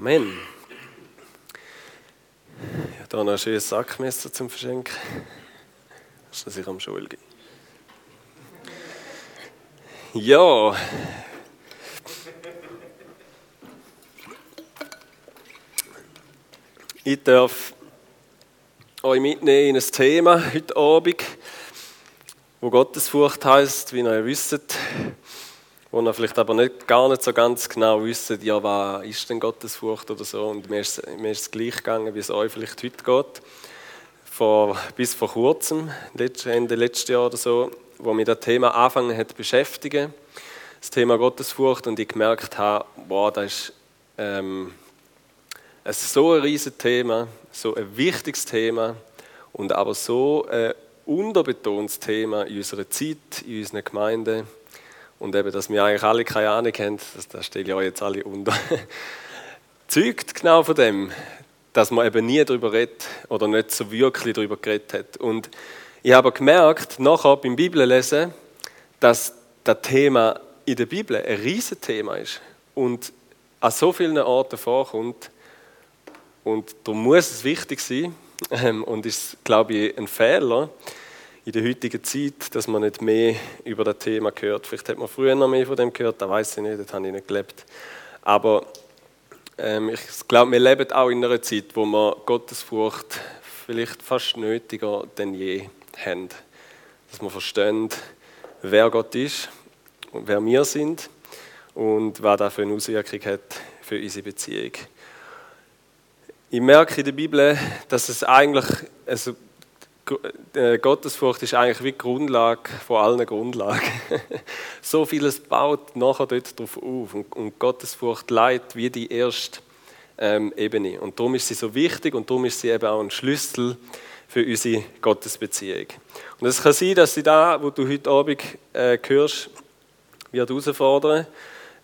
Amen. Ich habe hier noch ein schönes Sackmesser zum Verschenken. Das ist ich am Schul geben. Ja. Ich darf euch mitnehmen in ein Thema heute Abend, wo Gottesfurcht heißt, wie ihr wisst wo ihr vielleicht aber nicht, gar nicht so ganz genau wisst, ja, was ist denn Gottesfurcht oder so. Und mir ist, mir ist es gleich gegangen, wie es euch vielleicht heute geht. Vor, bis vor kurzem, Ende letzten Jahr oder so, wo mich das Thema angefangen hat beschäftigen, das Thema Gottesfurcht, und ich gemerkt habe, boah, das ist ähm, so ein riesiges Thema, so ein wichtiges Thema und aber so ein unterbetontes Thema in unserer Zeit, in unseren Gemeinden und eben, dass wir eigentlich alle keine Ahnung haben, das, das stelle ich euch jetzt alle unter, zeugt genau von dem, dass man eben nie darüber redet oder nicht so wirklich darüber geredet hat. Und ich habe gemerkt, nachher beim Bibellesen, dass das Thema in der Bibel ein Riesenthema ist und an so vielen Orten vorkommt. Und darum muss es wichtig sein ähm, und ist, glaube ich, ein Fehler, in der heutigen Zeit, dass man nicht mehr über das Thema gehört. Vielleicht hat man früher noch mehr von dem gehört, da weiß ich nicht, das habe ich nicht gelebt. Aber ähm, ich glaube, wir leben auch in einer Zeit, wo wir Gottesfurcht vielleicht fast nötiger denn je haben. Dass wir verstehen, wer Gott ist und wer wir sind und was das für eine Auswirkung hat für unsere Beziehung. Ich merke in der Bibel, dass es eigentlich, also Gottesfurcht ist eigentlich wie die Grundlage von allen Grundlagen. so vieles baut nachher dort drauf auf und, und Gottesfurcht leitet wie die erste ähm, Ebene. Und darum ist sie so wichtig und darum ist sie eben auch ein Schlüssel für unsere Gottesbeziehung. Und es kann sein, dass sie da, wo du heute Abend äh, hörst, wird herausfordern,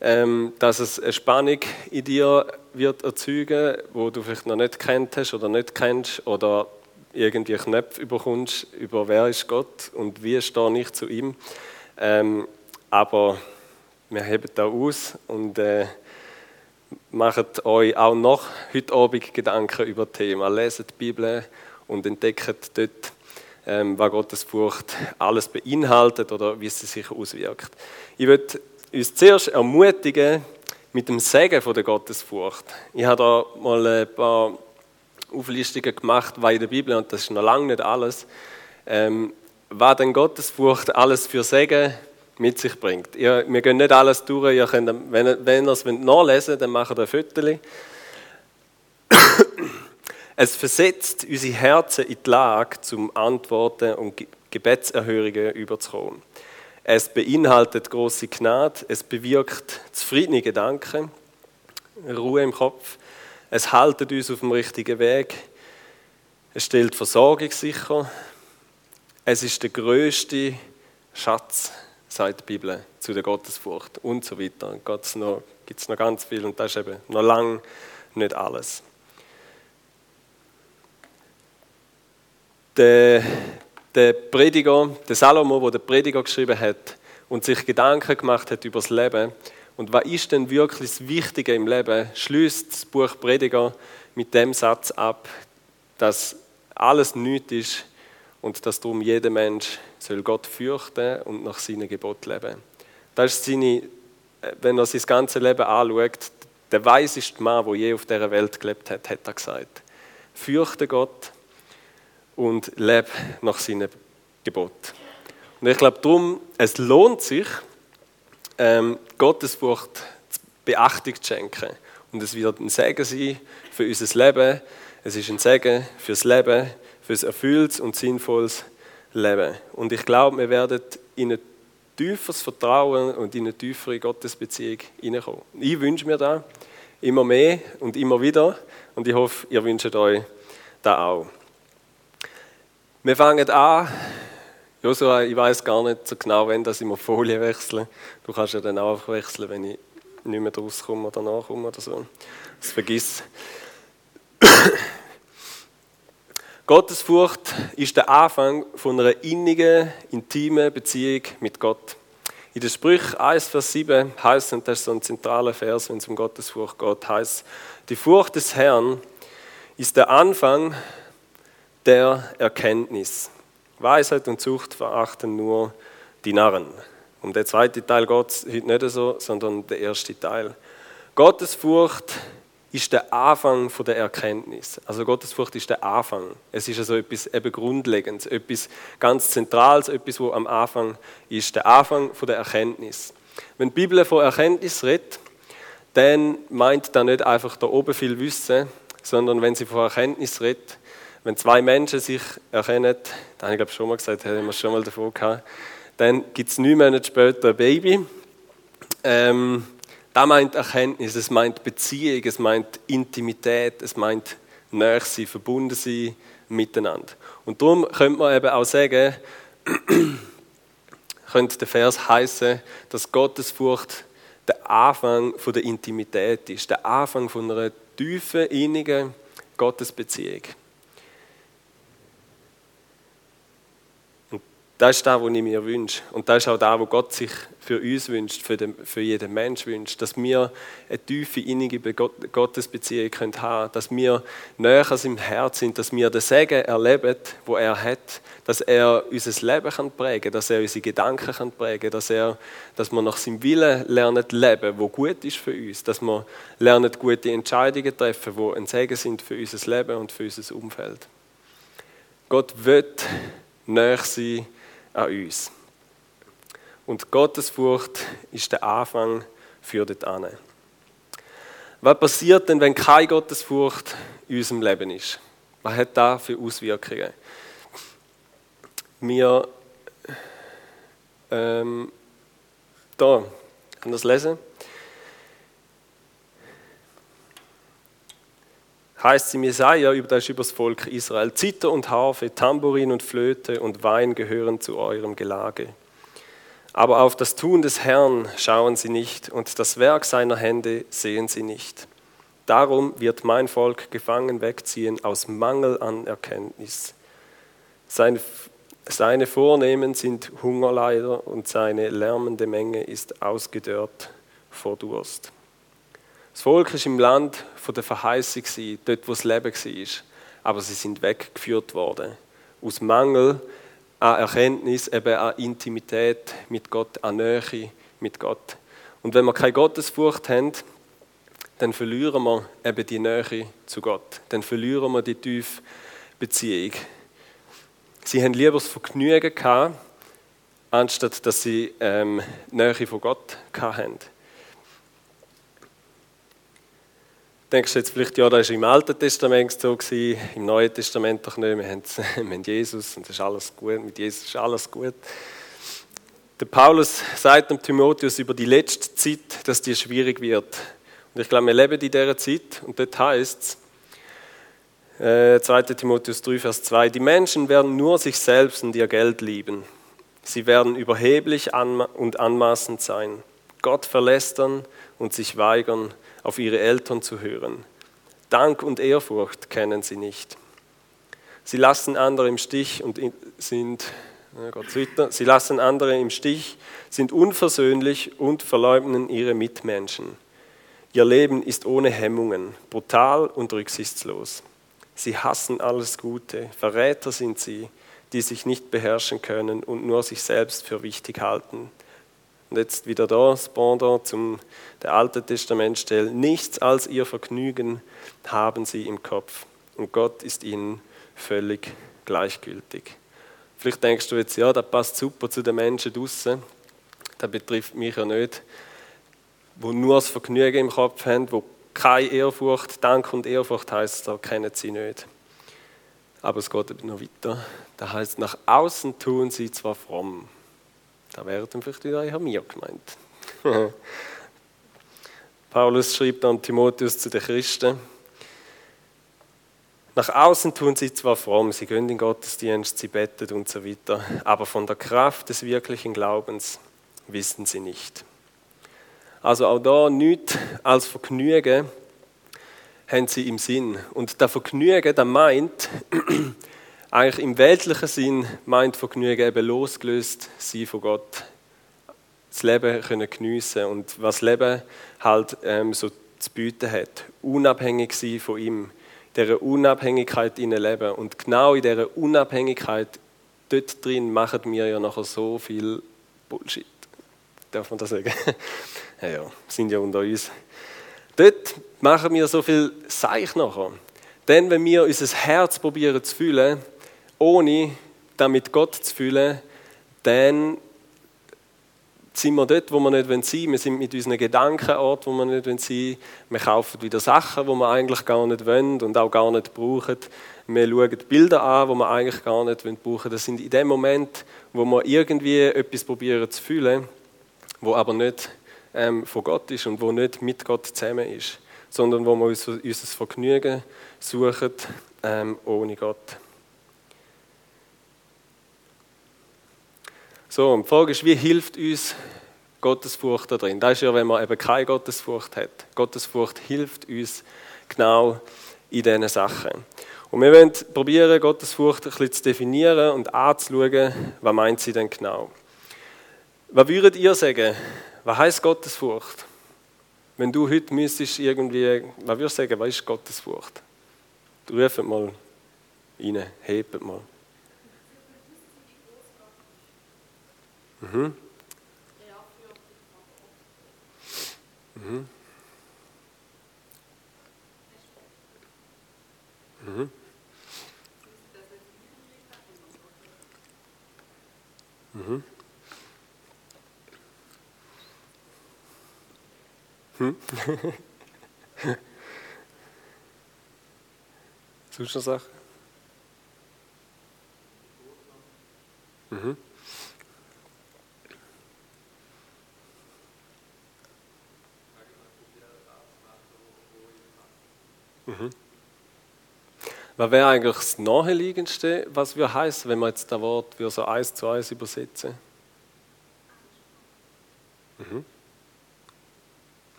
ähm, dass es eine Spannung in dir wird erzeugen, wo du vielleicht noch nicht kennt hast oder nicht kennst oder irgendwie Knöpfe überkommst, über wer ist Gott und wie stehe ich zu ihm. Ähm, aber wir heben da aus und äh, macht euch auch noch heute Abend Gedanken über das Thema. Leset die Bibel und entdeckt dort, ähm, was Gottes Furcht alles beinhaltet oder wie sie sich auswirkt. Ich würde uns zuerst ermutigen mit dem Segen von der Gottesfurcht. Ich habe da mal ein paar Auflistungen gemacht, was in der Bibel, und das ist noch lange nicht alles, ähm, was denn Gottesfurcht alles für Segen mit sich bringt. Ihr, wir gehen nicht alles durch, ihr könnt, wenn, wenn ihr es nachlesen wollt, dann macht ihr ein Foto. Es versetzt unsere Herzen in die Lage, zum Antworten und Gebetserhörungen überzukommen. Es beinhaltet große Gnade, es bewirkt zufriedene Gedanken, Ruhe im Kopf, es hält uns auf dem richtigen Weg. Es stellt Versorgung sicher. Es ist der größte Schatz, sagt die Bibel, zu der Gottesfurcht und so weiter. Gibt es noch ganz viel und das ist eben noch lange nicht alles. Der, der Prediger, der Salomo, der den Prediger geschrieben hat und sich Gedanken gemacht hat über das Leben, und was ist denn wirklich das Wichtige im Leben? Schließt das Buch Prediger mit dem Satz ab, dass alles nichts ist und dass darum jeder Mensch soll Gott fürchten und nach seinen Geboten leben. Das ist seine, wenn er sein ganzes Leben anschaut, der weiseste Mann, der je auf dieser Welt gelebt hat, hat er gesagt. Fürchte Gott und lebe nach seinen Geboten. Und ich glaube darum, es lohnt sich, ähm, Gottesfurcht Beachtung zu schenken. Und es wird ein Segen sein für unser Leben. Es ist ein Segen fürs Leben, fürs erfülltes und sinnvolles Leben. Und ich glaube, wir werden in ein tieferes Vertrauen und in eine tiefere Gottesbeziehung hineinkommen. Ich wünsche mir das immer mehr und immer wieder. Und ich hoffe, ihr wünscht euch das auch. Wir fangen an Joshua, ich weiß gar nicht so genau, wenn das immer Folie wechseln. Du kannst ja dann auch wechseln, wenn ich nicht mehr rauskomme oder nachkomme oder so. Das vergiss. Gottesfurcht ist der Anfang von einer innigen, intimen Beziehung mit Gott. In der Sprüch 1, Vers 7 heißt, und das ist so ein zentraler Vers, wenn es um Gottesfurcht geht, heißt, die Furcht des Herrn ist der Anfang der Erkenntnis. Weisheit und Zucht verachten nur die Narren. Um den zweiten Teil geht heute nicht so, sondern der erste Teil. Gottesfurcht ist der Anfang der Erkenntnis. Also Gottesfurcht ist der Anfang. Es ist also etwas eben Grundlegendes, etwas ganz Zentrales, etwas, wo am Anfang ist. Der Anfang der Erkenntnis. Wenn die Bibel von Erkenntnis redet, dann meint da nicht einfach da oben viel Wissen, sondern wenn sie von Erkenntnis redet, wenn zwei Menschen sich erkennen, da habe ich schon mal gesagt, haben wir schon mal davon gehabt, dann gibt es neun Monate später ein Baby. Ähm, da meint Erkenntnis, es meint Beziehung, es meint Intimität, es meint näher sein, verbunden sein miteinander. Und darum könnte man eben auch sagen, könnte der Vers heißen, dass Gottesfurcht der Anfang von der Intimität ist, der Anfang von einer tiefen, innigen Gottesbeziehung. Das ist das, was ich mir wünsche. Und das ist auch das, was Gott sich für uns wünscht, für, den, für jeden Mensch wünscht. Dass wir eine tiefe, innige Gottesbeziehung haben können, dass wir näher an seinem Herz sind, dass wir den Segen erleben, wo er hat, dass er unser Leben prägen kann, dass er unsere Gedanken prägen kann, dass, er, dass wir nach seinem Willen lernen leben, wo gut ist für uns, dass wir lernen gute Entscheidungen treffen, wo ein Segen sind für unser Leben und für unser Umfeld. Gott wird näher sein an uns. Und Gottesfurcht ist der Anfang für dort an. Was passiert denn, wenn keine Gottesfurcht in unserem Leben ist? Was hat das für Auswirkungen? Wir, ähm, da, kann das lesen? Heißt sie Jesaja, das ist über das Volk Israel. Zither und Harfe, Tambourin und Flöte und Wein gehören zu eurem Gelage. Aber auf das Tun des Herrn schauen sie nicht und das Werk seiner Hände sehen sie nicht. Darum wird mein Volk gefangen wegziehen aus Mangel an Erkenntnis. Seine, seine Vornehmen sind Hungerleider und seine lärmende Menge ist ausgedörrt vor Durst. Das Volk ist im Land von der Verheißung, dort wo das Leben war. Aber sie sind weggeführt worden. Aus Mangel an Erkenntnis, eben an Intimität mit Gott, an Nähe mit Gott. Und wenn wir keine Gottesfurcht haben, dann verlieren wir eben die Nähe zu Gott. Dann verlieren wir die tiefe Beziehung. Sie haben lieber das Vergnügen gehabt, anstatt dass sie ähm, Nähe von Gott hatten. Denkst du jetzt vielleicht, ja, das war im Alten Testament so, gewesen, im Neuen Testament doch nicht. Wir haben, wir haben Jesus und das ist alles gut, mit Jesus ist alles gut. Der Paulus sagt dem Timotheus über die letzte Zeit, dass die schwierig wird. Und ich glaube, wir leben in dieser Zeit und dort heißt es, äh, 2. Timotheus 3, Vers 2, die Menschen werden nur sich selbst und ihr Geld lieben. Sie werden überheblich und anmaßend sein, Gott verlästern und sich weigern, auf ihre Eltern zu hören. Dank und Ehrfurcht kennen sie nicht. Sie lassen andere im Stich und sind, sie lassen andere im Stich, sind unversöhnlich und verleugnen ihre Mitmenschen. Ihr Leben ist ohne Hemmungen, brutal und rücksichtslos. Sie hassen alles Gute, Verräter sind sie, die sich nicht beherrschen können und nur sich selbst für wichtig halten. Und jetzt wieder da das Pendant zum der Alte Testamentstelle. Nichts als ihr Vergnügen haben sie im Kopf. Und Gott ist ihnen völlig gleichgültig. Vielleicht denkst du jetzt, ja, das passt super zu den Menschen draußen. Das betrifft mich ja nicht. Wo nur das Vergnügen im Kopf haben, wo keine Ehrfurcht, Dank und Ehrfurcht heißt, da kennen sie nicht. Aber es geht noch weiter. Da heißt, nach außen tun sie zwar fromm, da wäre dann vielleicht wieder eher mir gemeint. Paulus schreibt an Timotheus zu den Christen, nach außen tun sie zwar fromm, sie gehen in den Gottesdienst, sie bettet und so weiter, aber von der Kraft des wirklichen Glaubens wissen sie nicht. Also auch da nichts als Vergnügen haben sie im Sinn. Und der Vergnügen, der meint, eigentlich im weltlichen Sinn meint Vergnügen eben losgelöst sie von Gott. das Leben können geniessen und was Leben halt ähm, so zu bieten hat. Unabhängig sein von ihm, dieser Unabhängigkeit in leben. Und genau in dieser Unabhängigkeit, dort drin machen wir ja nachher so viel Bullshit. Darf man das sagen? ja, ja, sind ja unter uns. Dort machen wir so viel Seich nachher. Denn wenn wir unser Herz probieren zu fühlen, ohne damit Gott zu fühlen, dann sind wir dort, wo wir nicht sein wollen. Wir sind mit unseren Gedanken Ort, wo wir nicht sein wollen. Wir kaufen wieder Sachen, die wir eigentlich gar nicht wollen und auch gar nicht brauchen. Wir schauen Bilder an, die wir eigentlich gar nicht brauchen. Das sind in dem Moment, wo wir irgendwie etwas probieren zu fühlen, wo aber nicht ähm, von Gott ist und wo nicht mit Gott zusammen ist, sondern wo wir uns, unser Vergnügen suchen ähm, ohne Gott. So, und die Frage ist, wie hilft uns Gottesfurcht da drin? Das ist ja, wenn man eben keine Gottesfurcht hat. Gottesfurcht hilft uns genau in diesen Sachen. Und wir wollen probieren, Gottesfurcht ein bisschen zu definieren und anzuschauen, was meint sie denn genau. Was würdet ihr sagen? Was heißt Gottesfurcht? Wenn du heute müsstest irgendwie, was würdest du sagen, was ist Gottesfurcht? Ruft mal rein, hebt mal. Mhm. Mhm. Mhm. Mhm. Hm? Sonst noch Sachen? Mhm. Mhm. Was wäre eigentlich das Naheliegendste, was wir heißen, wenn wir jetzt das Wort wir so eins zu eins übersetzen? Mhm.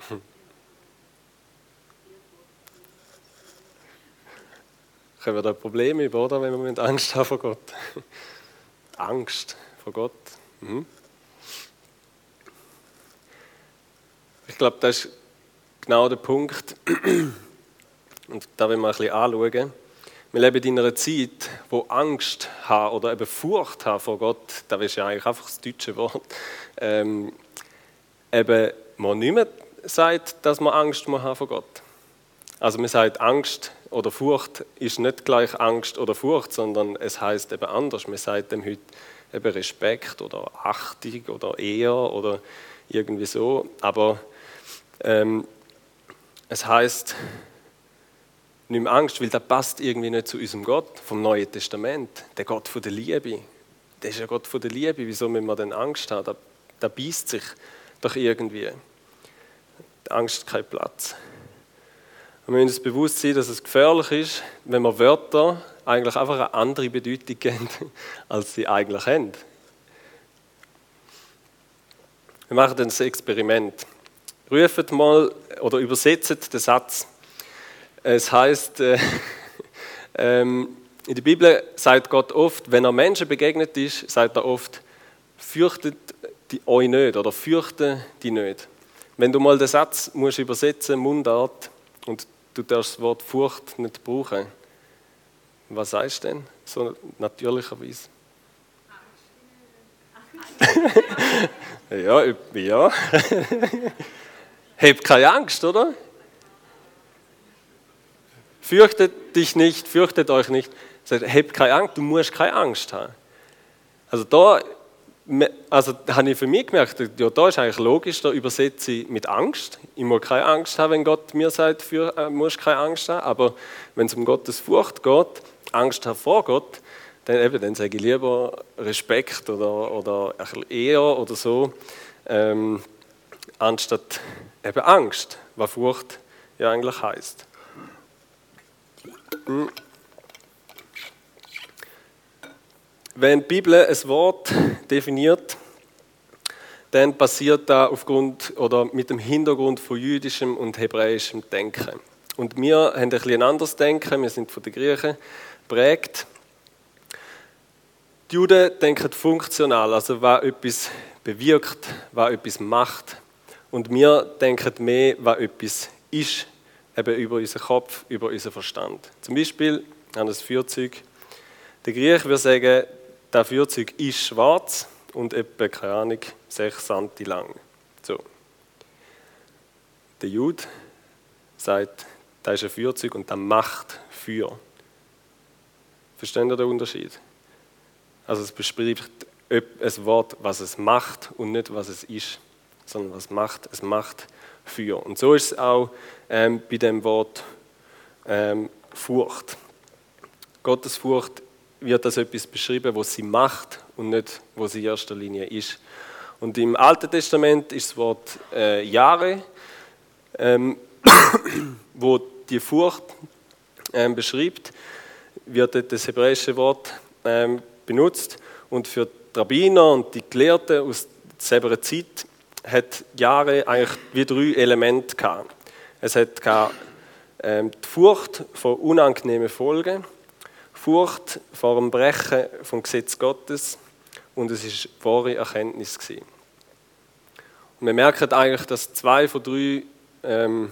Können wir da Probleme über, oder, wenn wir Angst haben vor Gott? Angst vor Gott. Mhm. Ich glaube, das ist genau der Punkt. Und da wollen wir ein bisschen anschauen. Wir leben in einer Zeit, wo Angst haben oder eben Furcht haben vor Gott, das ist ja eigentlich einfach das deutsche Wort, ähm, eben man nicht mehr sagt, dass man Angst haben vor Gott. Also man sagt, Angst oder Furcht ist nicht gleich Angst oder Furcht, sondern es heißt eben anders. Man sagt dem heute eben Respekt oder Achtung oder Ehr oder irgendwie so. Aber ähm, es heißt nicht mehr Angst, weil das passt irgendwie nicht zu unserem Gott vom Neuen Testament. Der Gott von der Liebe. Der ist ja Gott von der Liebe. Wieso müssen wir denn Angst haben? Da, da beißt sich doch irgendwie. Die Angst hat keinen Platz. Und wir müssen uns bewusst sein, dass es gefährlich ist, wenn wir Wörter eigentlich einfach eine andere Bedeutung geben, als sie eigentlich haben. Wir machen dann ein Experiment. Ruft mal oder übersetzt den Satz es heißt, äh, ähm, in der Bibel sagt Gott oft, wenn er Menschen begegnet ist, sagt er oft, fürchtet die euch nicht oder fürchte die nicht. Wenn du mal den Satz musst übersetzen, Mundart, und du darfst das Wort Furcht nicht brauchen, was sagst du denn so natürlicherweise? ja, ja. Habt keine Angst, oder? Fürchtet dich nicht, fürchtet euch nicht. Sagt, habt keine Angst, du musst keine Angst haben. Also da, also habe ich für mich gemerkt, ja, da ist eigentlich logisch, da übersetze ich mit Angst. Ich muss keine Angst haben, wenn Gott mir sagt, für, äh, musst keine Angst haben. Aber wenn es um Gottes Furcht geht, Angst vor Gott, dann, eben, dann sage ich lieber Respekt oder, oder eher oder so, ähm, anstatt eben Angst, was Furcht ja eigentlich heißt. Wenn die Bibel ein Wort definiert, dann passiert das aufgrund oder mit dem Hintergrund von jüdischem und hebräischem Denken. Und wir haben ein bisschen anderes Denken, wir sind von den Griechen prägt. Die Juden denken funktional, also was etwas bewirkt, was etwas macht. Und wir denken mehr, was etwas ist, eben über unseren Kopf, über unseren Verstand. Zum Beispiel an das Feuerzeug. Der Griech würde sagen, das Feuerzeug ist schwarz und etwa, keine Ahnung, 6 cm lang. So. Der Jude sagt, das ist ein Feuerzeug und das macht Feuer. Verstehen ihr den Unterschied? Also es beschreibt ein Wort, was es macht und nicht, was es ist, sondern was macht. Es macht Feuer. Und so ist es auch ähm, bei dem Wort ähm, Furcht. Gottes Furcht wird als etwas beschrieben, was sie macht und nicht, was sie in erster Linie ist. Und im Alten Testament ist das Wort äh, Jahre, ähm, wo die Furcht ähm, beschreibt, wird das hebräische Wort ähm, benutzt. Und für die Rabbiner und die Gelehrten aus selber Zeit hat Jahre eigentlich wie drei Elemente gehabt. Es hat ähm, die Furcht vor unangenehmen Folgen, Furcht vor dem Brechen vom Gesetz Gottes und es ist wahre Erkenntnis gewesen. Und wir merken eigentlich, dass zwei von drei ähm,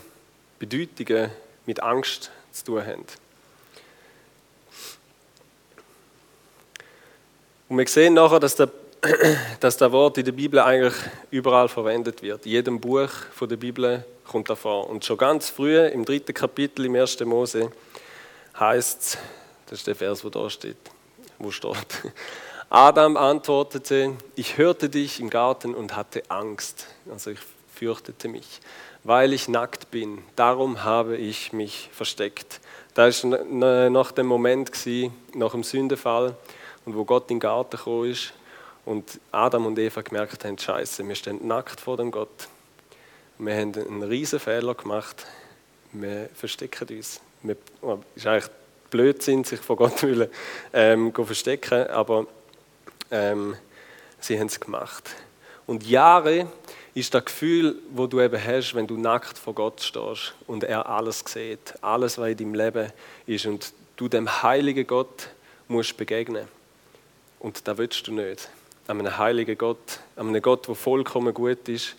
Bedeutungen mit Angst zu tun haben. Und wir sehen nachher, dass der, dass der Wort in der Bibel eigentlich überall verwendet wird. In jedem Buch von der Bibel kommt er vor. Und schon ganz früh, im dritten Kapitel im 1. Mose, heißt es, das ist der Vers, wo da steht, wo steht. Adam antwortete, ich hörte dich im Garten und hatte Angst. Also ich fürchtete mich, weil ich nackt bin. Darum habe ich mich versteckt. Da ist nach dem Moment, nach dem Sündefall, und wo Gott in den Garten gekommen ist und Adam und Eva gemerkt haben, Scheiße, wir stehen nackt vor dem Gott. Wir haben einen riesen Fehler gemacht. Wir verstecken uns. Es oh, ist eigentlich Blödsinn, sich vor Gott zu ähm, verstecken, aber ähm, sie haben es gemacht. Und Jahre ist das Gefühl, wo du eben hast, wenn du nackt vor Gott stehst und er alles sieht, alles, was in deinem Leben ist und du dem heiligen Gott musst begegnen. Und das willst du nicht. Einem heiligen Gott, einem Gott, der vollkommen gut ist,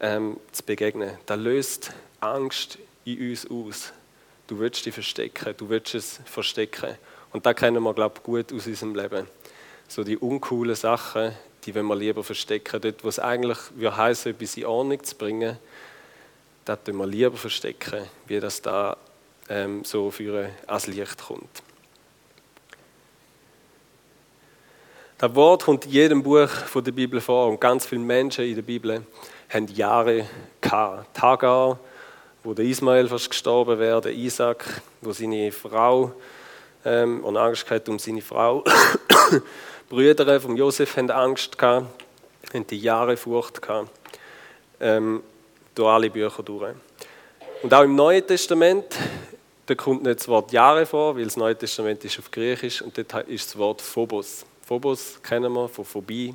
ähm, zu begegnen. Das löst Angst in uns aus. Du willst dich verstecken, du willst es verstecken. Und da kennen wir, glaube ich, gut aus unserem Leben. So die uncoolen Sachen, die wollen wir lieber verstecken. Dort, wo es eigentlich heißen, etwas in Ordnung zu bringen, das tun wir lieber verstecken, wie das da ähm, so für ans Licht kommt. Das Wort kommt in jedem Buch der Bibel vor und ganz viele Menschen in der Bibel haben Jahre gehabt. Tagar, wo der Ismael fast gestorben wäre, der Isaac, wo seine Frau ähm, und Angst hatte um seine Frau. Brüder von Josef haben Angst gehabt, haben die Jahre Furcht gehabt, ähm, durch alle Bücher durch. Und auch im Neuen Testament, da kommt nicht das Wort Jahre vor, weil das Neue Testament ist auf Griechisch und dort ist das Wort Phobos. Phobos kennen wir von Phobie,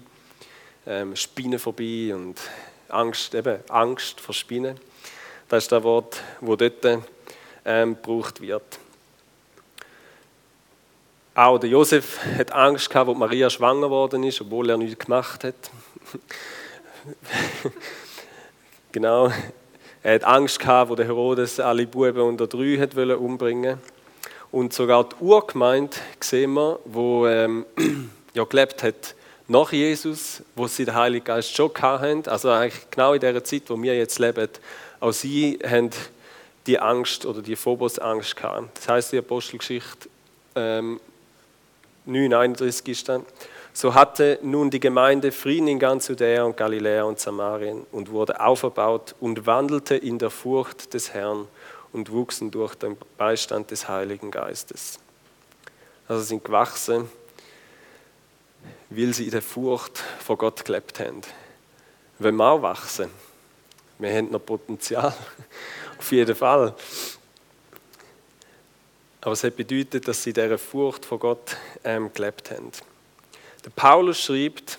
ähm, Spinnenphobie und Angst, eben Angst vor Spinnen. Das ist das Wort, das dort ähm, gebraucht wird. Auch der Josef hat Angst gehabt, als Maria schwanger geworden ist, obwohl er nichts gemacht hat. genau. Er hat Angst gehabt, wo der Herodes alle Buben unter drei hat umbringen Und sogar die Urgemeinde sehen wir, wo ähm, ja gelebt hat nach Jesus, wo sie den Heiligen Geist schon hatten, also eigentlich genau in der Zeit, wo wir jetzt leben, auch sie haben die Angst oder die Phobos-Angst gehabt. Das heißt die Apostelgeschichte ähm, 9,31 ist dann, so hatte nun die Gemeinde Frieden in ganz Judäa und Galiläa und Samarien und wurde aufgebaut und wandelte in der Furcht des Herrn und wuchsen durch den Beistand des Heiligen Geistes. Also sind gewachsen weil sie in der Furcht vor Gott gelebt haben. Wenn wir auch wachsen, wir haben noch Potenzial, auf jeden Fall. Aber es hat bedeutet, dass sie in dieser Furcht vor Gott ähm, gelebt haben. Der Paulus schreibt,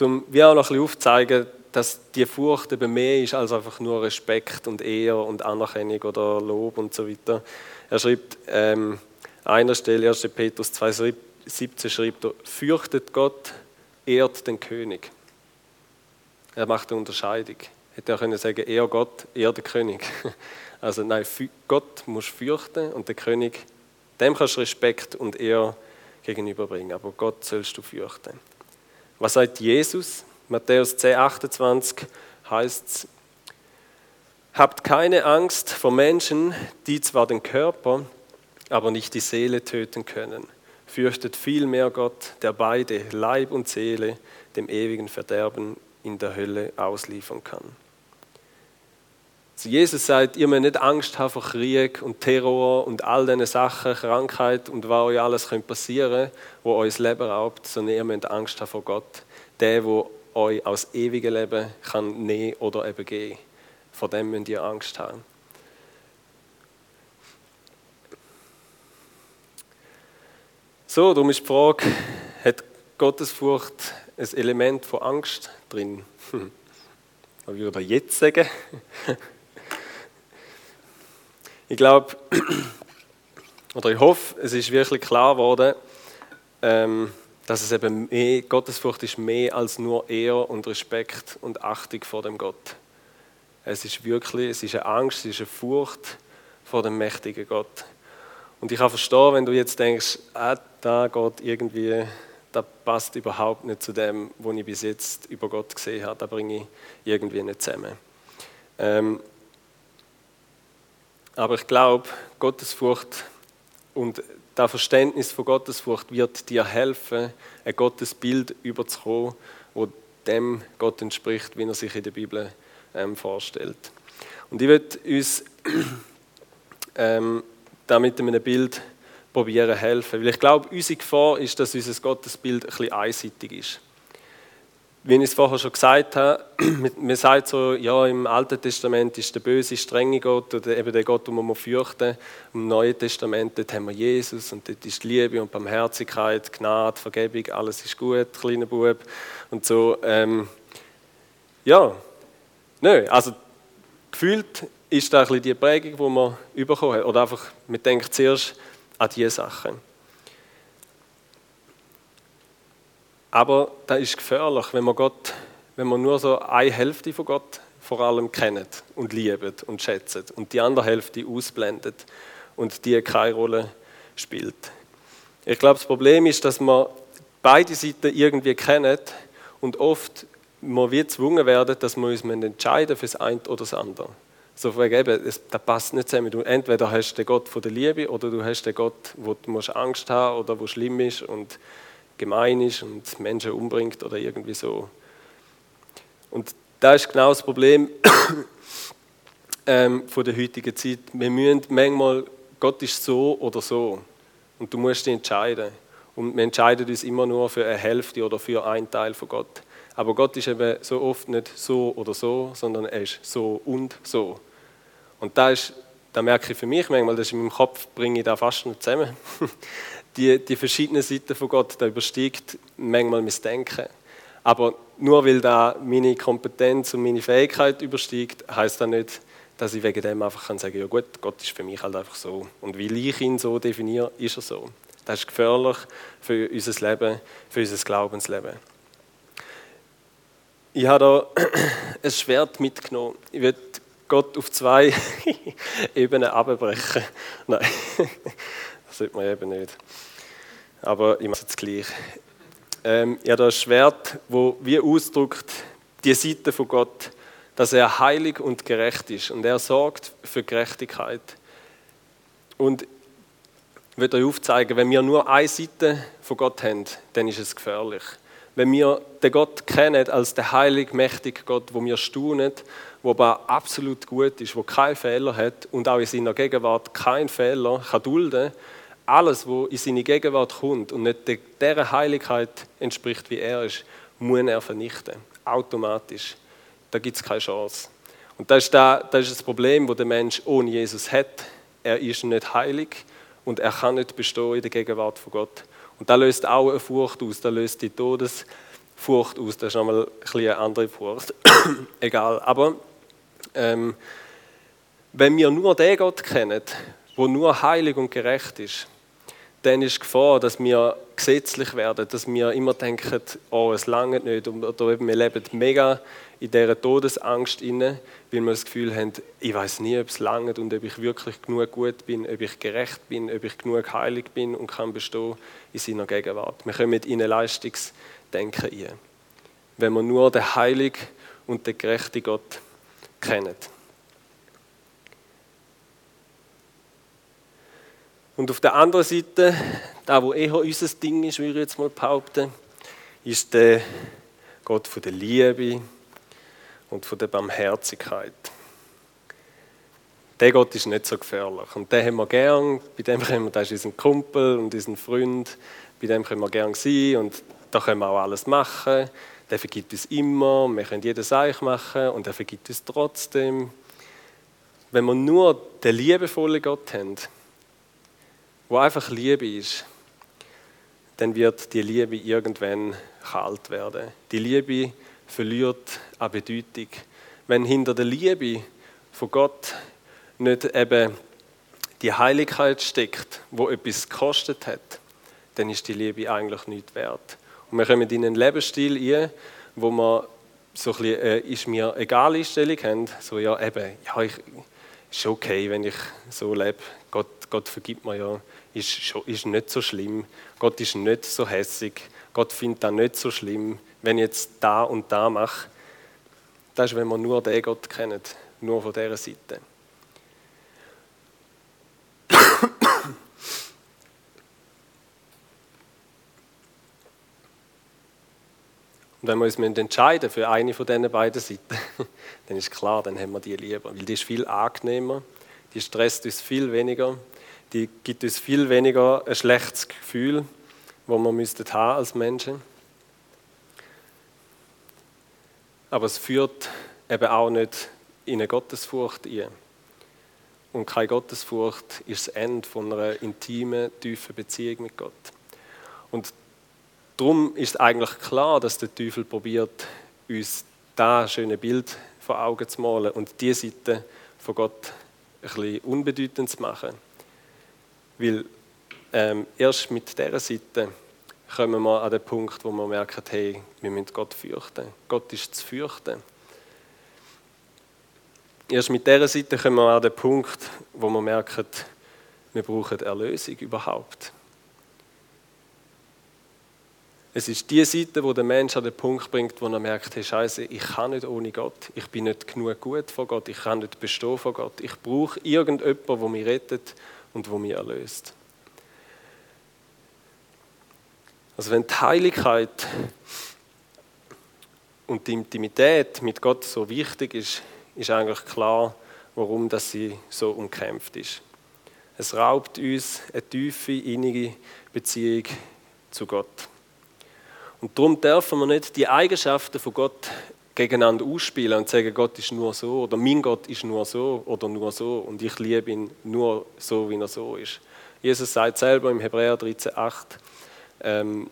um wie auch noch ein bisschen aufzuzeigen, dass die Furcht eben mehr ist als einfach nur Respekt und Ehr und Anerkennung oder Lob und so weiter. Er schreibt ähm, an einer Stelle, 1. Petrus 2, 17 schreibt er, fürchtet Gott, ehrt den König. Er macht eine Unterscheidung. Hätte er können sagen, eher Gott, eher der König. Also nein, Gott musst du fürchten und der König, dem kannst du Respekt und Ehr gegenüberbringen. Aber Gott sollst du fürchten. Was sagt Jesus? Matthäus 10, 28 heißt es, Habt keine Angst vor Menschen, die zwar den Körper, aber nicht die Seele töten können. Fürchtet vielmehr Gott, der beide, Leib und Seele, dem ewigen Verderben in der Hölle ausliefern kann. Jesus sagt, ihr müsst nicht Angst haben vor Krieg und Terror und all diese Sachen, Krankheit und was euch alles passieren könnte, wo euch das Leben raubt, sondern ihr müsst Angst haben vor Gott, der, wo euch aus ewigem Leben kann nehmen oder eben gehen. Vor dem müsst ihr Angst haben. So, darum ist die Frage, hat Gottesfurcht ein Element von Angst drin? Hm. Was würde ich jetzt sagen? Ich glaube, oder ich hoffe, es ist wirklich klar geworden, ähm, dass es eben mehr, Gottesfurcht ist mehr als nur Ehr und Respekt und Achtung vor dem Gott. Es ist wirklich, es ist eine Angst, es ist eine Furcht vor dem mächtigen Gott. Und ich kann verstehen, wenn du jetzt denkst, ah, da geht irgendwie, da passt überhaupt nicht zu dem, was ich bis jetzt über Gott gesehen habe, da bringe ich irgendwie nicht zusammen. Ähm, aber ich glaube, Gottesfurcht und das Verständnis von Gottesfurcht wird dir helfen, ein Gottesbild überzukommen, wo dem Gott entspricht, wie er sich in der Bibel ähm, vorstellt. Und ich werde uns ähm, da mit einem Bild probieren helfen, weil ich glaube, unsere Gefahr ist, dass unser Gottesbild ein bisschen einseitig ist wie ich es vorher schon gesagt habe, man sagt so, ja, im Alten Testament ist der böse, strenge Gott oder eben der Gott, den man fürchten Im Neuen Testament dort haben wir Jesus und dort ist Liebe und Barmherzigkeit, Gnade, Vergebung, alles ist gut, kleiner Bub und so. Ähm, ja, nö, also gefühlt ist da ein bisschen die Prägung, die man bekommen hat. Oder einfach, man denkt zuerst an diese Sachen. Aber da ist gefährlich, wenn man Gott, wenn man nur so eine Hälfte von Gott vor allem kennt und liebt und schätzt und die andere Hälfte ausblendet und die keine Rolle spielt. Ich glaube, das Problem ist, dass man beide Seiten irgendwie kennen und oft man wird gezwungen werden, dass wir uns entscheiden für das eine oder das andere. So wegen eben, das passt nicht zusammen. Du, entweder hast den Gott von der Liebe oder du hast den Gott, wo du Angst haben oder wo schlimm ist und gemein ist und Menschen umbringt oder irgendwie so. Und da ist genau das Problem ähm, von der heutigen Zeit. Wir müssen manchmal, Gott ist so oder so. Und du musst dich entscheiden. Und wir entscheiden uns immer nur für eine Hälfte oder für einen Teil von Gott. Aber Gott ist eben so oft nicht so oder so, sondern er ist so und so. Und da ist, da merke ich für mich manchmal, dass in meinem Kopf bringe ich da fast nicht zusammen. die, die verschiedenen Seiten von Gott, da übersteigt manchmal mein Denken. Aber nur weil da meine Kompetenz und meine Fähigkeit übersteigt, heißt das nicht, dass ich wegen dem einfach kann sagen, ja gut, Gott ist für mich halt einfach so. Und weil ich ihn so definiere, ist er so. Das ist gefährlich für unser Leben, für unser Glaubensleben. Ich habe da ein Schwert mitgenommen. Ich will Gott auf zwei Ebenen abbrechen. Nein, das sollte man eben nicht. Aber ich mache es jetzt gleich. Ähm, ich habe da ein Schwert, wo wie ausdrückt die Seite von Gott, dass er heilig und gerecht ist und er sorgt für Gerechtigkeit. Und ich will euch aufzeigen, wenn wir nur eine Seite von Gott haben, dann ist es gefährlich. Wenn wir den Gott kennen als den heilig, mächtigen Gott, wo wir staunen, wo aber absolut gut ist, wo keinen Fehler hat und auch in seiner Gegenwart keinen Fehler kann dulden, alles, was in seine Gegenwart kommt und nicht der Heiligkeit entspricht, wie er ist, muss er vernichten. Automatisch. Da gibt es keine Chance. Und das ist, das, das ist das Problem, das der Mensch ohne Jesus hat. Er ist nicht heilig und er kann nicht bestehen in der Gegenwart von Gott. Und da löst auch eine Furcht aus. Da löst die Todesfurcht aus. Das ist nochmal ein eine andere Furcht. Egal. Aber ähm, wenn wir nur den Gott kennen, wo nur heilig und gerecht ist, dann ist die Gefahr, dass wir gesetzlich werden, dass wir immer denken, oh, es langt nicht, eben, wir leben mega in dieser Todesangst inne, weil wir das Gefühl haben, ich weiß nie, ob es langt und ob ich wirklich genug gut bin, ob ich gerecht bin, ob ich genug heilig bin und kann bestehen in seiner Gegenwart. Wir kommen in ein Leistungsdenken ein, wenn wir nur den heiligen und den gerechten Gott kennen. Und auf der anderen Seite, da wo eher unser Ding ist, würde ich jetzt mal behaupten, ist der Gott von der Liebe und von der Barmherzigkeit. Der Gott ist nicht so gefährlich und den haben wir gern, bei dem können wir, das ist unser Kumpel und unser Freund, bei dem können wir gern sein und da können wir auch alles machen. Der vergibt uns immer, wir können jedes Eich machen und er vergibt uns trotzdem. Wenn wir nur den liebevollen Gott haben, wo einfach Liebe ist, dann wird die Liebe irgendwann kalt werden. Die Liebe verliert an Bedeutung. Wenn hinter der Liebe von Gott nicht eben die Heiligkeit steckt, wo etwas gekostet hat, dann ist die Liebe eigentlich nicht wert. Und wir kommen in einen Lebensstil ein, wo man so ein bisschen, äh, ist mir egal Einstellung haben, so ja eben, ja, ich, ist okay, wenn ich so lebe, Gott, Gott vergibt mir ja, ist, ist nicht so schlimm. Gott ist nicht so hässig. Gott findet das nicht so schlimm, wenn ich jetzt da und da mache. Das ist, wenn man nur den Gott kennt, nur von dieser Seite. Und wenn wir uns entscheiden für eine von diesen beiden Seiten, dann ist klar, dann haben wir die lieber. Weil die ist viel angenehmer, die stresst uns viel weniger die gibt uns viel weniger ein schlechtes Gefühl, wo wir müssten haben als Menschen. Aber es führt eben auch nicht in eine Gottesfurcht ein. Und keine Gottesfurcht ist das Ende von einer intimen, tiefen Beziehung mit Gott. Und darum ist eigentlich klar, dass der Teufel probiert, uns da schöne Bild vor Augen zu malen und die Seite von Gott ein bisschen unbedeutend zu machen. Weil ähm, erst mit dieser Seite kommen wir an den Punkt, wo wir merken, hey, wir müssen Gott fürchten. Gott ist zu fürchten. Erst mit dieser Seite kommen wir an den Punkt, wo wir merken, wir brauchen Erlösung überhaupt. Es ist die Seite, wo der Mensch an den Punkt bringt, wo er merkt, hey Scheiße, ich kann nicht ohne Gott, ich bin nicht genug gut vor Gott, ich kann nicht bestehen vor Gott, ich brauche irgendjemanden, der mich rettet und wo mich erlöst. Also wenn die Heiligkeit und die Intimität mit Gott so wichtig ist, ist eigentlich klar, warum das sie so umkämpft ist. Es raubt uns eine tiefe, innige Beziehung zu Gott. Und darum dürfen wir nicht die Eigenschaften von Gott gegeneinander ausspielen und sagen, Gott ist nur so oder mein Gott ist nur so oder nur so und ich liebe ihn nur so, wie er so ist. Jesus sagt selber im Hebräer 13,8, ähm,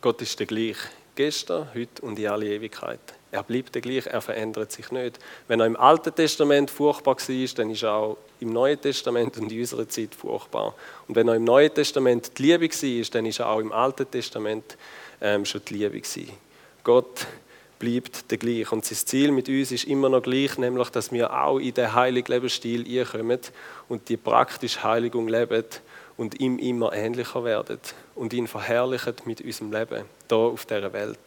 Gott ist der gleich, gestern, heute und in alle Ewigkeit. Er bleibt der gleich, er verändert sich nicht. Wenn er im Alten Testament furchtbar war, dann ist er auch im Neuen Testament und in unserer Zeit furchtbar. Und wenn er im Neuen Testament die Liebe war, dann ist er auch im Alten Testament ähm, schon die Liebe gewesen. Gott bleibt der gleich. Und sein Ziel mit uns ist immer noch gleich, nämlich, dass wir auch in den heiligen Lebensstil kommen und die praktische Heiligung leben und ihm immer ähnlicher werden und ihn verherrlichen mit unserem Leben hier auf dieser Welt.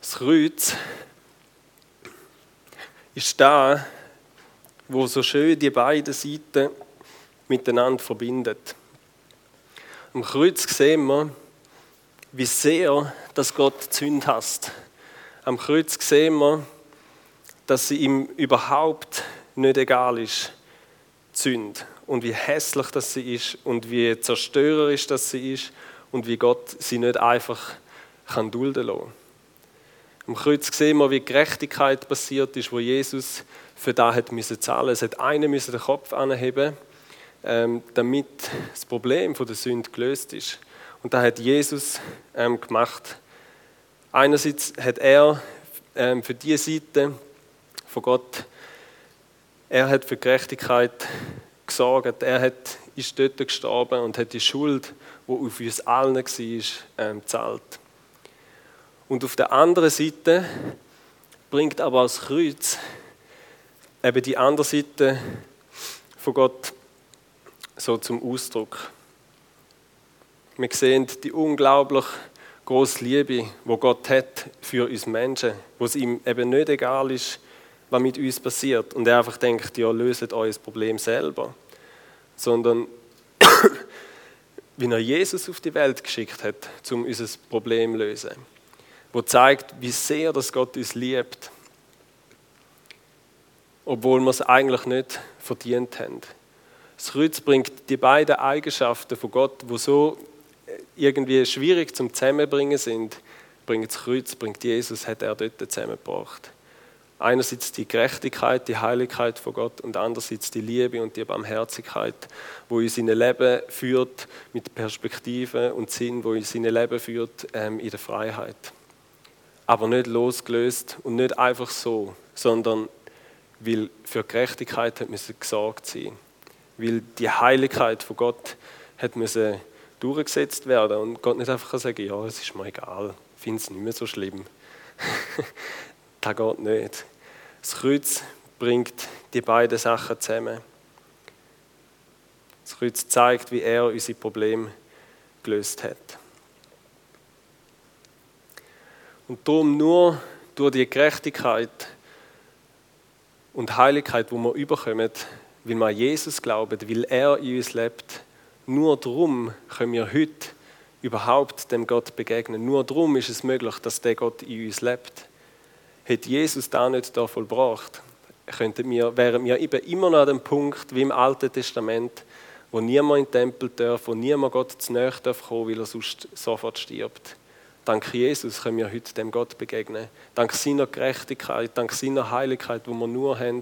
Das Kreuz ist da, wo so schön die beiden Seiten miteinander verbindet. Am Kreuz sehen wir, wie sehr dass Gott Zünd hasst. Am Kreuz sehen wir, dass sie ihm überhaupt nicht egal ist, Zünd. Und wie hässlich das sie ist und wie zerstörerisch das sie ist und wie Gott sie nicht einfach kann dulden lassen. Am Kreuz sehen wir, wie Gerechtigkeit passiert ist, wo Jesus für das hat müssen zahlen. Es hat einer müssen den Kopf anheben ähm, damit das Problem von der Sünde gelöst ist. Und da hat Jesus ähm, gemacht. Einerseits hat er ähm, für diese Seite von Gott Er hat für Gerechtigkeit gesorgt. Er hat, ist dort gestorben und hat die Schuld, die auf uns allen war, ähm, gezahlt. Und auf der anderen Seite bringt aber das Kreuz eben die andere Seite von Gott so zum Ausdruck. Wir sehen die unglaublich große Liebe, wo Gott hat für uns Menschen, wo es ihm eben nicht egal ist, was mit uns passiert und er einfach denkt, ja, löset euer Problem selber, sondern wie er Jesus auf die Welt geschickt hat, um unser Problem zu lösen, wo zeigt, wie sehr das Gott uns liebt, obwohl wir es eigentlich nicht verdient haben. Das Kreuz bringt die beiden Eigenschaften von Gott, wo so irgendwie schwierig zum Zusammenbringen sind, bringt das Kreuz, bringt Jesus, hat er dort zusammengebracht. Einerseits die Gerechtigkeit, die Heiligkeit von Gott und andererseits die Liebe und die Barmherzigkeit, wo in ein Leben führt mit Perspektive und Sinn, wo in ein Leben führt ähm, in der Freiheit. Aber nicht losgelöst und nicht einfach so, sondern weil für Gerechtigkeit hat müssen gesorgt sein weil die Heiligkeit von Gott hat müssen durchgesetzt werden und Gott nicht einfach sagen, ja, es ist mir egal, finde es nicht mehr so schlimm. das geht nicht. Das Kreuz bringt die beiden Sachen zusammen. Das Kreuz zeigt, wie er unsere Probleme gelöst hat. Und darum nur durch die Gerechtigkeit und Heiligkeit, wo wir überkommen, weil wir an Jesus glauben, weil er in uns lebt, nur darum können wir heute überhaupt dem Gott begegnen. Nur darum ist es möglich, dass der Gott in uns lebt. Hätte Jesus da nicht da vollbracht, könnten wir, wären wir eben immer noch an dem Punkt, wie im Alten Testament, wo niemand in den Tempel darf, wo niemand Gott zu nahe darf kommen, weil er sonst sofort stirbt. Dank Jesus können wir heute dem Gott begegnen. Dank seiner Gerechtigkeit, dank seiner Heiligkeit, wo wir nur haben,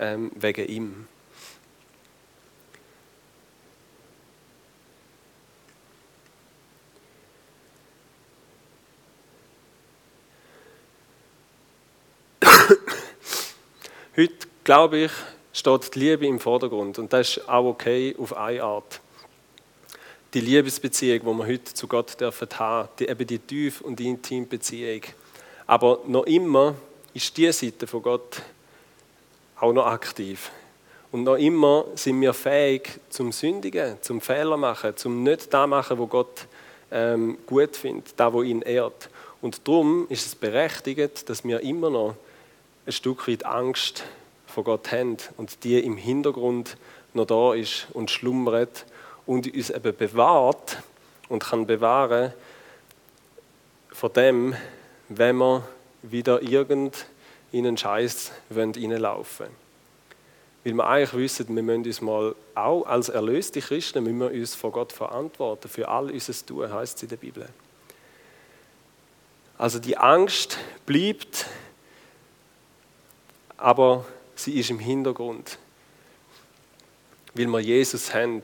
ähm, wegen ihm. Heute, glaube ich, steht die Liebe im Vordergrund und das ist auch okay auf eine Art. Die Liebesbeziehung, die wir heute zu Gott haben, die, eben die tief und intime Beziehung. Aber noch immer ist diese Seite von Gott auch noch aktiv. Und noch immer sind wir fähig zum Sündigen, zum Fehler machen, zum nicht da machen, wo Gott ähm, gut findet, da wo ihn ehrt. Und darum ist es berechtigt, dass wir immer noch ein Stück weit Angst vor Gott haben und die im Hintergrund noch da ist und schlummert und uns eben bewahrt und kann bewahren vor dem, wenn wir wieder irgend in einen Scheiß reinlaufen Weil wir eigentlich wissen, wir müssen uns mal auch als erlöste Christen müssen wir uns vor Gott verantworten für all unser Tun, heißt es in der Bibel. Also die Angst bleibt aber sie ist im Hintergrund, weil wir Jesus haben.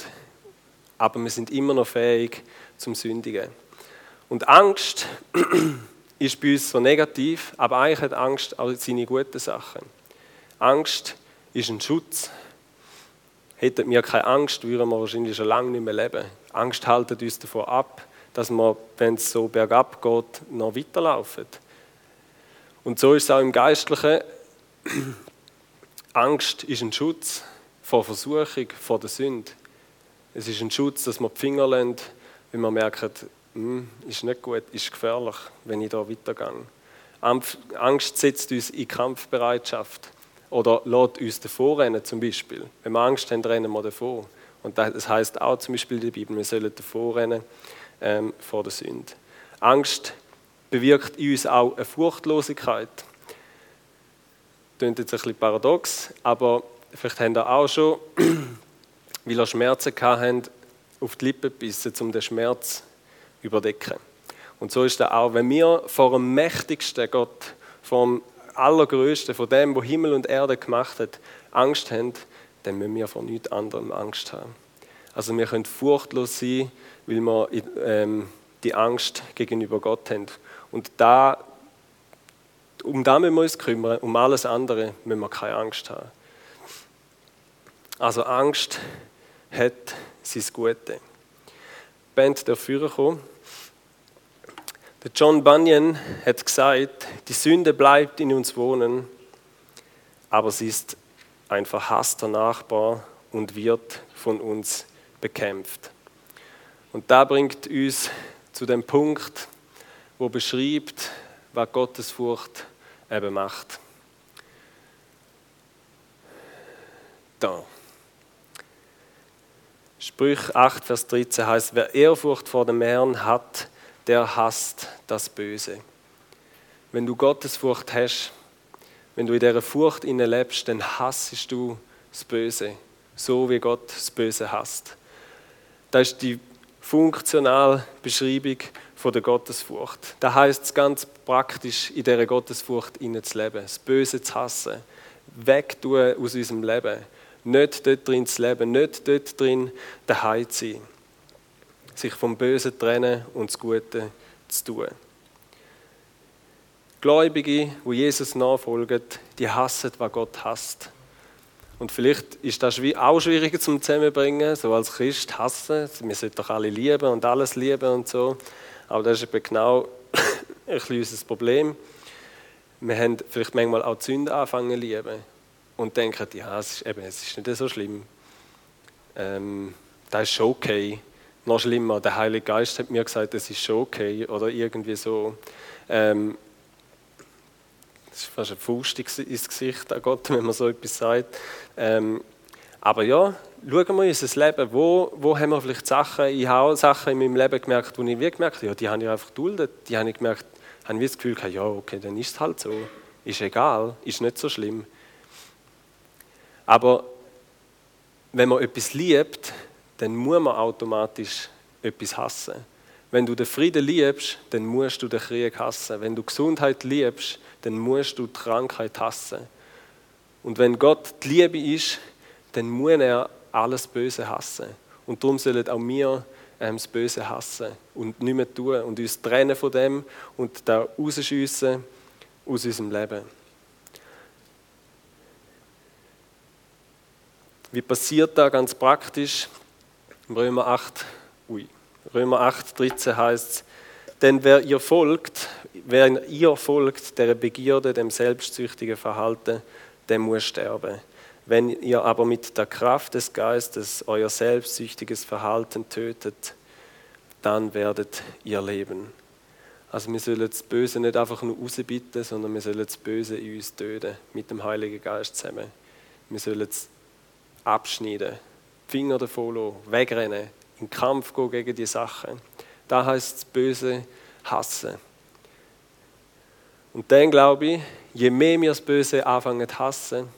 Aber wir sind immer noch fähig zum Sündigen. Und Angst ist bei uns so negativ, aber eigentlich hat Angst auch seine guten Sachen. Angst ist ein Schutz. Hätten wir keine Angst, würden wir wahrscheinlich schon lange nicht mehr leben. Angst haltet uns davon ab, dass wir, wenn es so bergab geht, noch weiterlaufen. Und so ist es auch im Geistlichen. Angst ist ein Schutz vor Versuchung, vor der Sünde. Es ist ein Schutz, dass man die Finger lässt, wenn man merkt, hm, ist nicht gut, ist gefährlich, wenn ich da weitergehe. Angst setzt uns in Kampfbereitschaft oder lässt uns davor rennen, zum Beispiel. Wenn wir Angst haben, rennen wir davor. Und das heißt auch zum Beispiel in der Bibel, wir sollen davor rennen ähm, vor der Sünde. Angst bewirkt in uns auch eine Furchtlosigkeit klingt jetzt ein bisschen paradox, aber vielleicht haben ihr auch schon, weil ihr Schmerzen hatten, auf die Lippen gebissen, um den Schmerz zu überdecken. Und so ist es auch, wenn wir vor dem mächtigsten Gott, vor dem Allergrößten, von dem, wo Himmel und Erde gemacht hat, Angst haben, dann müssen wir vor nichts anderem Angst haben. Also wir können furchtlos sein, weil wir ähm, die Angst gegenüber Gott haben. Und da um das müssen wir uns kümmern, um alles andere müssen wir keine Angst haben. Also Angst hat sein Gute. Band der Führer. Der John Bunyan hat gesagt, die Sünde bleibt in uns wohnen, aber sie ist ein verhasster Nachbar und wird von uns bekämpft. Und da bringt uns zu dem Punkt, wo beschreibt, was Gottesfurcht eben macht. Da. Sprüch 8, Vers 13 heißt, wer Ehrfurcht vor dem Herrn hat, der hasst das Böse. Wenn du Gottesfurcht hast, wenn du in dieser Furcht lebst, dann hassest du das Böse, so wie Gott das Böse hasst. Das ist die funktionale Beschreibung von der Gottesfurcht. Da heißt es ganz praktisch, in dieser Gottesfurcht zu leben, das Böse zu hassen, wegtun aus unserem Leben, nicht dort drin zu leben, nicht dort drin daheim zu sein sich vom Bösen trennen und das Gute zu tun. Gläubige, die Jesus nachfolgen, die hassen, was Gott hasst. Und vielleicht ist das auch schwieriger zum Zusammenbringen, so als Christ hassen. Wir sollten doch alle lieben und alles lieben und so. Aber das ist eben genau ein unser Problem. Wir haben vielleicht manchmal auch die Sünde anfangen lieben und denken, ja, es ist, eben, es ist nicht so schlimm. Ähm, das ist schon okay noch schlimmer, der Heilige Geist hat mir gesagt, das ist schon okay oder irgendwie so. Ähm, das ist fast ein Faust ins Gesicht an Gott, wenn man so etwas sagt. Ähm, aber ja, schauen wir unser Leben. Wo, wo haben wir vielleicht Sachen, ich habe Sachen in meinem Leben gemerkt, wo ich wie gemerkt habe, ja, die habe ich einfach geduldet. Die habe ich gemerkt, habe ich das Gefühl gehabt, ja, okay, dann ist es halt so. Ist egal, ist nicht so schlimm. Aber wenn man etwas liebt, dann muss man automatisch etwas hassen. Wenn du den Frieden liebst, dann musst du den Krieg hassen. Wenn du Gesundheit liebst, dann musst du die Krankheit hassen. Und wenn Gott die Liebe ist, dann muss er alles Böse hassen. Und darum sollen auch wir ähm, das Böse hassen und nicht mehr tun und uns trennen von dem und da rausschiessen aus unserem Leben. Wie passiert da ganz praktisch? Römer 8, ui, Römer 8, 13 heißt es, denn wer ihr folgt, wer ihr folgt, der Begierde, dem selbstsüchtigen Verhalten, der muss sterben. Wenn ihr aber mit der Kraft des Geistes euer selbstsüchtiges Verhalten tötet, dann werdet ihr leben. Also wir sollen das Böse nicht einfach nur rausbitten, sondern wir sollen das Böse in uns töten, mit dem Heiligen Geist zusammen. Wir sollen es abschneiden Finger davon lassen, wegrennen, in den Kampf gehen gegen die Sachen. Da heißt es Böse hassen. Und dann glaube ich, je mehr wir das Böse anfangen zu hassen,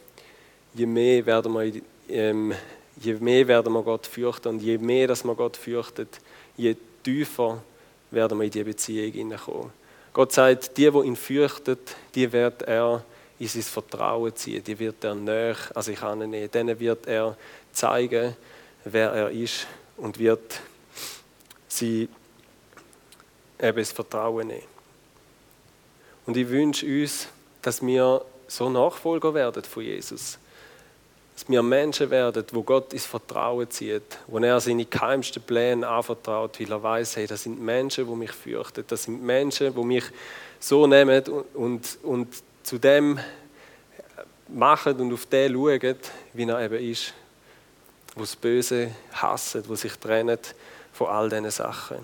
je mehr werden wir, ähm, je mehr werden wir Gott fürchten und je mehr, dass man Gott fürchtet, je tiefer werden wir in die Beziehung hineinkommen. Gott sagt, die, die ihn fürchtet, die wird er in sein Vertrauen ziehen, die wird er näher an sich annehmen. Denen wird er zeigen, wer er ist und wird sie eben das Vertrauen nehmen. Und ich wünsche uns, dass wir so Nachfolger werden von Jesus. Dass wir Menschen werden, wo Gott ins Vertrauen zieht, wo er seine geheimsten Pläne anvertraut, weil er weiß, hey, das sind Menschen, die mich fürchten, das sind Menschen, die mich so nehmen und, und, und zu dem machen und auf den schauen, wie er eben ist wo das Böse hassen, wo sich trennen von all diesen Sachen.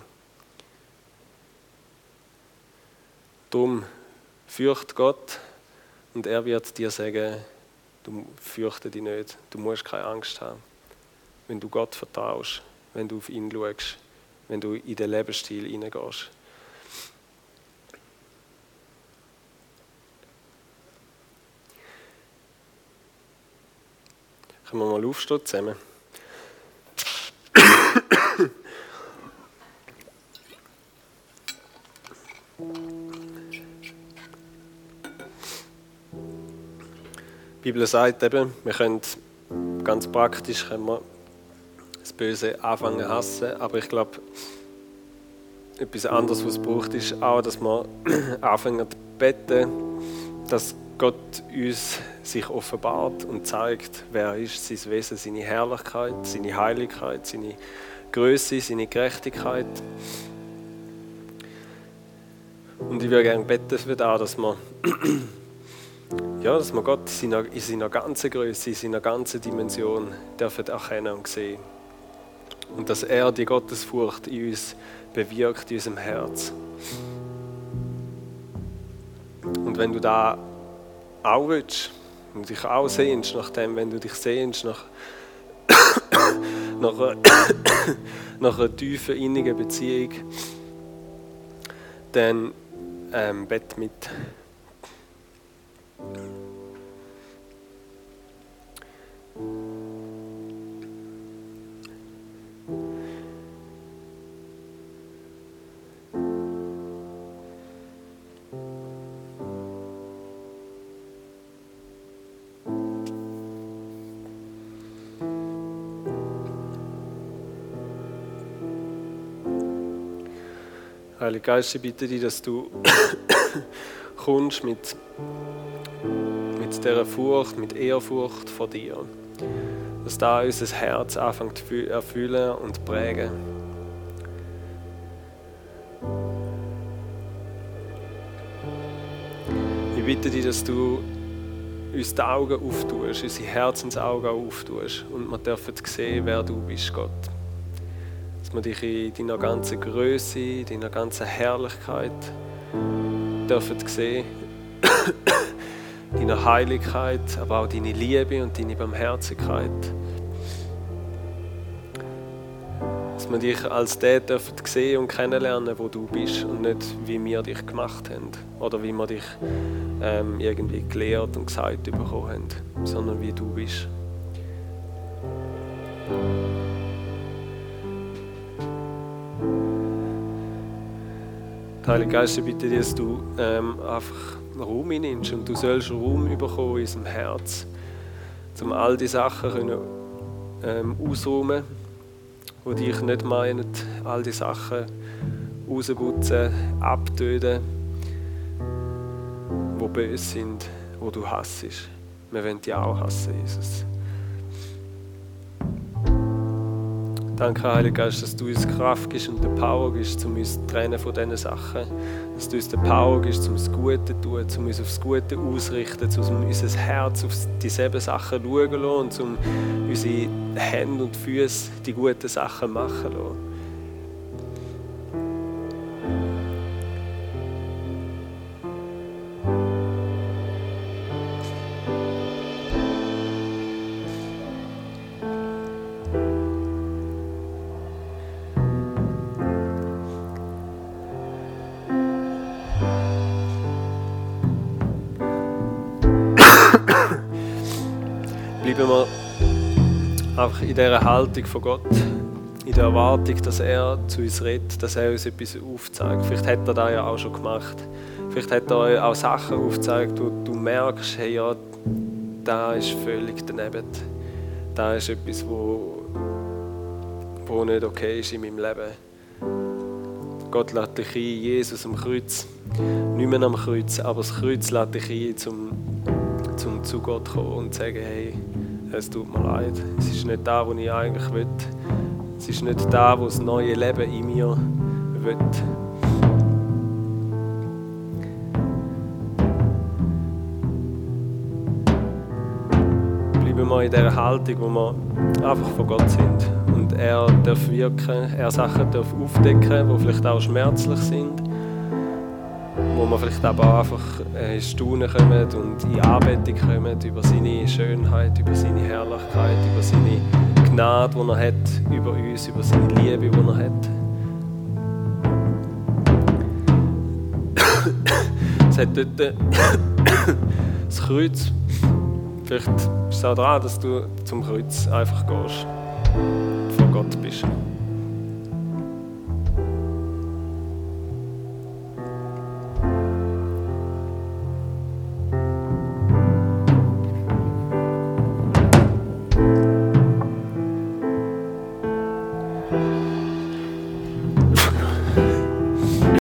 Darum fürcht Gott und er wird dir sagen, du fürchte dich nicht, du musst keine Angst haben. Wenn du Gott vertraust, wenn du auf ihn schaust, wenn du in den Lebensstil hineingehst. Können wir mal aufstehen zusammen? Bibel sagt eben, wir können ganz praktisch können wir das Böse anfangen zu hassen, aber ich glaube, etwas anderes, was es braucht, ist auch, dass wir anfangen zu beten, dass Gott uns sich offenbart und zeigt, wer er ist, sein Wesen, seine Herrlichkeit, seine Heiligkeit, seine Größe, seine Gerechtigkeit. Und ich würde gerne beten für das, dass wir, ja, dass wir Gott in seiner, in seiner ganzen Größe, in seiner ganzen Dimension dürfen erkennen und sehen. Und dass er die Gottesfurcht in uns bewirkt, in unserem Herz. Und wenn du da auch willst, und dich auch sehnst nach dem, wenn du dich sehnst nach, nach, einer, nach einer tiefen, innigen Beziehung, dann ähm, bett mit. Heilige Geist, ich bitte dich, dass du kommst mit, mit dieser Furcht, mit Ehrfurcht vor dir. Dass da unser Herz anfängt zu erfüllen und prägen. Ich bitte dich, dass du uns die Augen auftust, unsere Herzensaugen auftust und wir dürfen sehen, wer du bist, Gott dass wir dich in deiner ganzen Größe, in deiner ganzen Herrlichkeit dürfen sehen. deiner Heiligkeit, aber auch deine Liebe und deine Barmherzigkeit. Dass wir dich als der dürfen sehen und kennenlernen, wo du bist und nicht wie wir dich gemacht haben oder wie wir dich ähm, irgendwie gelehrt und gesagt bekommen haben, sondern wie du bist. Heilige Geist, ich bitte dich, dass du ähm, einfach Raum nimmst und du sollst Raum bekommen in unserem Herz, um all die Sachen können, ähm, ausräumen, die dich nicht meinen, all die Sachen rausputzen, abtöten, die böse sind, wo du hassest. Wir wollen dich auch hassen, Jesus. Danke, Heiliger Geist, dass du uns Kraft gibst und die Power gibst, um uns zu trennen von diesen Sachen. Dass du uns die Power gibst, um das Gute zu tun, um uns aufs Gute auszurichten, um unser Herz auf dieselben Sachen zu schauen und um unsere Hände und Füße die guten Sachen machen zu lassen. In dieser Haltung von Gott, in der Erwartung, dass er zu uns redet, dass er uns etwas aufzeigt. Vielleicht hat er das ja auch schon gemacht. Vielleicht hat er auch Sachen aufgezeigt, wo du merkst, hey, ja, da ist völlig daneben. Da ist etwas, wo, wo nicht okay ist in meinem Leben. Gott lädt dich ein, Jesus am Kreuz. Nicht mehr am Kreuz, aber das Kreuz lädt dich ein, um, um zu Gott zu kommen und zu sagen, hey, es tut mir leid. Es ist nicht da, wo ich eigentlich will. Es ist nicht da, wo das neue Leben in mir will. Bleiben wir in dieser Haltung, wo wir einfach von Gott sind. Und er darf wirken, er Sachen darf aufdecken, die vielleicht auch schmerzlich sind wo man vielleicht aber auch einfach äh, in Staunen kommen und in Anbetung kommen über seine Schönheit, über seine Herrlichkeit, über seine Gnade, die er hat, über uns, über seine Liebe, die er hat. es hat dort äh, das Kreuz. Vielleicht ist es auch daran, dass du zum Kreuz einfach gehst, vor Gott bist.